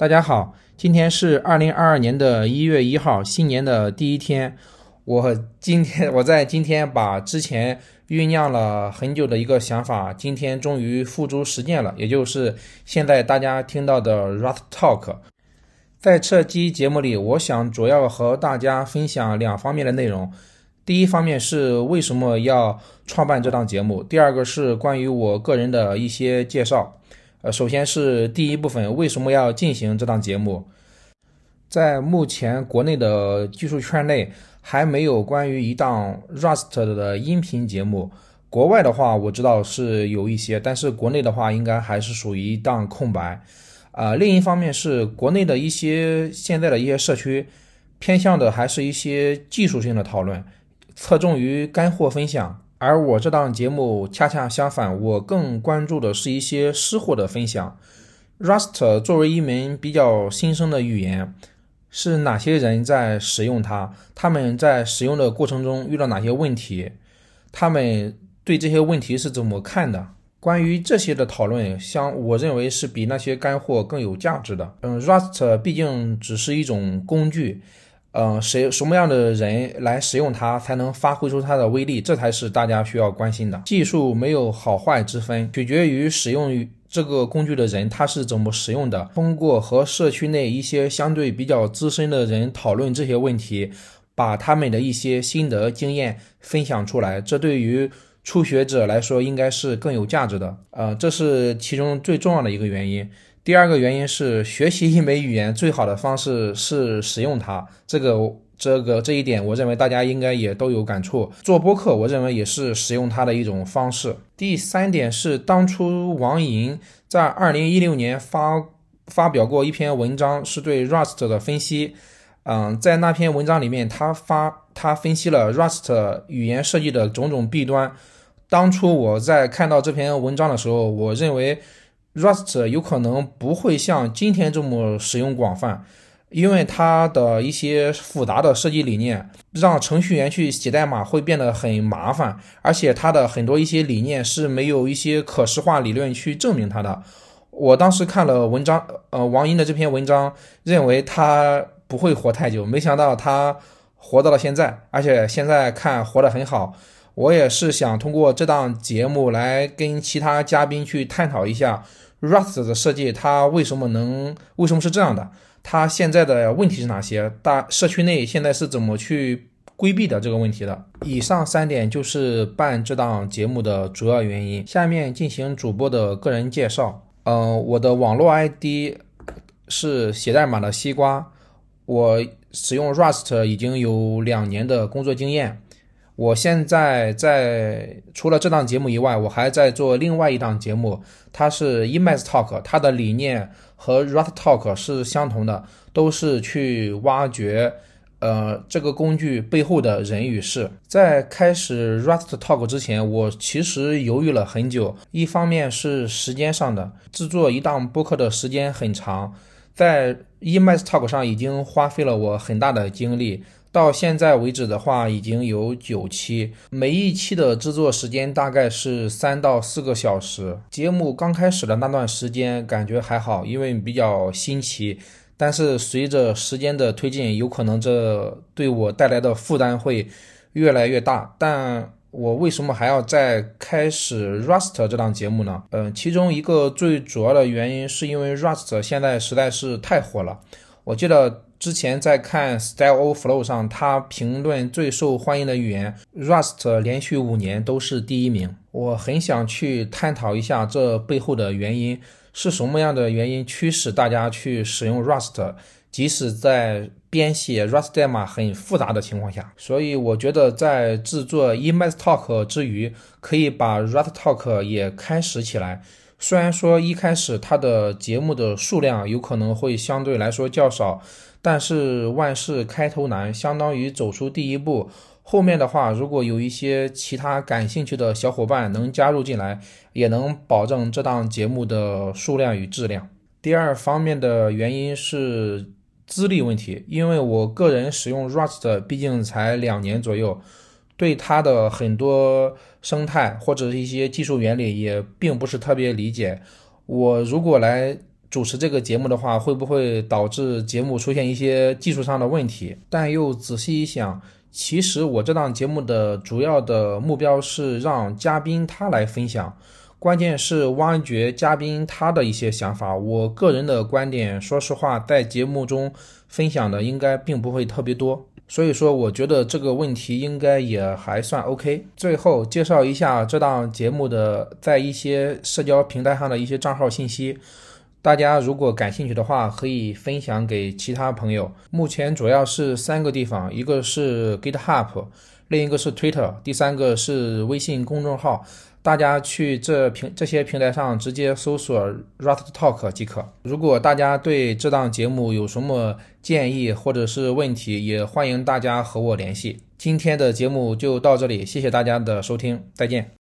大家好，今天是二零二二年的一月一号，新年的第一天。我今天 我在今天把之前酝酿了很久的一个想法，今天终于付诸实践了，也就是现在大家听到的 Rust Talk。在这期节目里，我想主要和大家分享两方面的内容。第一方面是为什么要创办这档节目，第二个是关于我个人的一些介绍。呃，首先是第一部分，为什么要进行这档节目？在目前国内的技术圈内，还没有关于一档 Rust 的音频节目。国外的话，我知道是有一些，但是国内的话，应该还是属于一档空白。啊，另一方面是国内的一些现在的一些社区，偏向的还是一些技术性的讨论，侧重于干货分享。而我这档节目恰恰相反，我更关注的是一些湿货的分享。Rust 作为一门比较新生的语言，是哪些人在使用它？他们在使用的过程中遇到哪些问题？他们对这些问题是怎么看的？关于这些的讨论，相我认为是比那些干货更有价值的。嗯，Rust 毕竟只是一种工具。嗯，谁什么样的人来使用它才能发挥出它的威力？这才是大家需要关心的。技术没有好坏之分，取决于使用这个工具的人他是怎么使用的。通过和社区内一些相对比较资深的人讨论这些问题，把他们的一些心得经验分享出来，这对于初学者来说应该是更有价值的。呃，这是其中最重要的一个原因。第二个原因是，学习一门语言最好的方式是使用它。这个、这个、这一点，我认为大家应该也都有感触。做播客，我认为也是使用它的一种方式。第三点是，当初王莹在二零一六年发发表过一篇文章，是对 Rust 的分析。嗯，在那篇文章里面，他发他分析了 Rust 语言设计的种种弊端。当初我在看到这篇文章的时候，我认为。Rust 有可能不会像今天这么使用广泛，因为它的一些复杂的设计理念让程序员去写代码会变得很麻烦，而且它的很多一些理念是没有一些可视化理论去证明它的。我当时看了文章，呃，王英的这篇文章，认为他不会活太久，没想到他活到了现在，而且现在看活得很好。我也是想通过这档节目来跟其他嘉宾去探讨一下 Rust 的设计，它为什么能为什么是这样的？它现在的问题是哪些？大社区内现在是怎么去规避的这个问题的？以上三点就是办这档节目的主要原因。下面进行主播的个人介绍。嗯，我的网络 ID 是写代码的西瓜，我使用 Rust 已经有两年的工作经验。我现在在除了这档节目以外，我还在做另外一档节目，它是 Emacs Talk，它的理念和 Rust Talk 是相同的，都是去挖掘，呃，这个工具背后的人与事。在开始 Rust Talk 之前，我其实犹豫了很久，一方面是时间上的，制作一档播客的时间很长，在 Emacs Talk 上已经花费了我很大的精力。到现在为止的话，已经有九期，每一期的制作时间大概是三到四个小时。节目刚开始的那段时间感觉还好，因为比较新奇。但是随着时间的推进，有可能这对我带来的负担会越来越大。但我为什么还要再开始 Rust 这档节目呢？嗯，其中一个最主要的原因是因为 Rust 现在实在是太火了。我记得。之前在看 Style of Flow 上，他评论最受欢迎的语言 Rust 连续五年都是第一名。我很想去探讨一下这背后的原因是什么样的原因驱使大家去使用 Rust，即使在编写 Rust 代码很复杂的情况下。所以我觉得在制作 Emacs Talk 之余，可以把 Rust Talk 也开始起来。虽然说一开始它的节目的数量有可能会相对来说较少。但是万事开头难，相当于走出第一步。后面的话，如果有一些其他感兴趣的小伙伴能加入进来，也能保证这档节目的数量与质量。第二方面的原因是资历问题，因为我个人使用 Rust 毕竟才两年左右，对它的很多生态或者一些技术原理也并不是特别理解。我如果来主持这个节目的话，会不会导致节目出现一些技术上的问题？但又仔细一想，其实我这档节目的主要的目标是让嘉宾他来分享，关键是挖掘嘉宾他的一些想法。我个人的观点，说实话，在节目中分享的应该并不会特别多。所以说，我觉得这个问题应该也还算 OK。最后介绍一下这档节目的在一些社交平台上的一些账号信息，大家如果感兴趣的话，可以分享给其他朋友。目前主要是三个地方，一个是 GitHub，另一个是 Twitter，第三个是微信公众号。大家去这平这些平台上直接搜索 Rust Talk 即可。如果大家对这档节目有什么建议或者是问题，也欢迎大家和我联系。今天的节目就到这里，谢谢大家的收听，再见。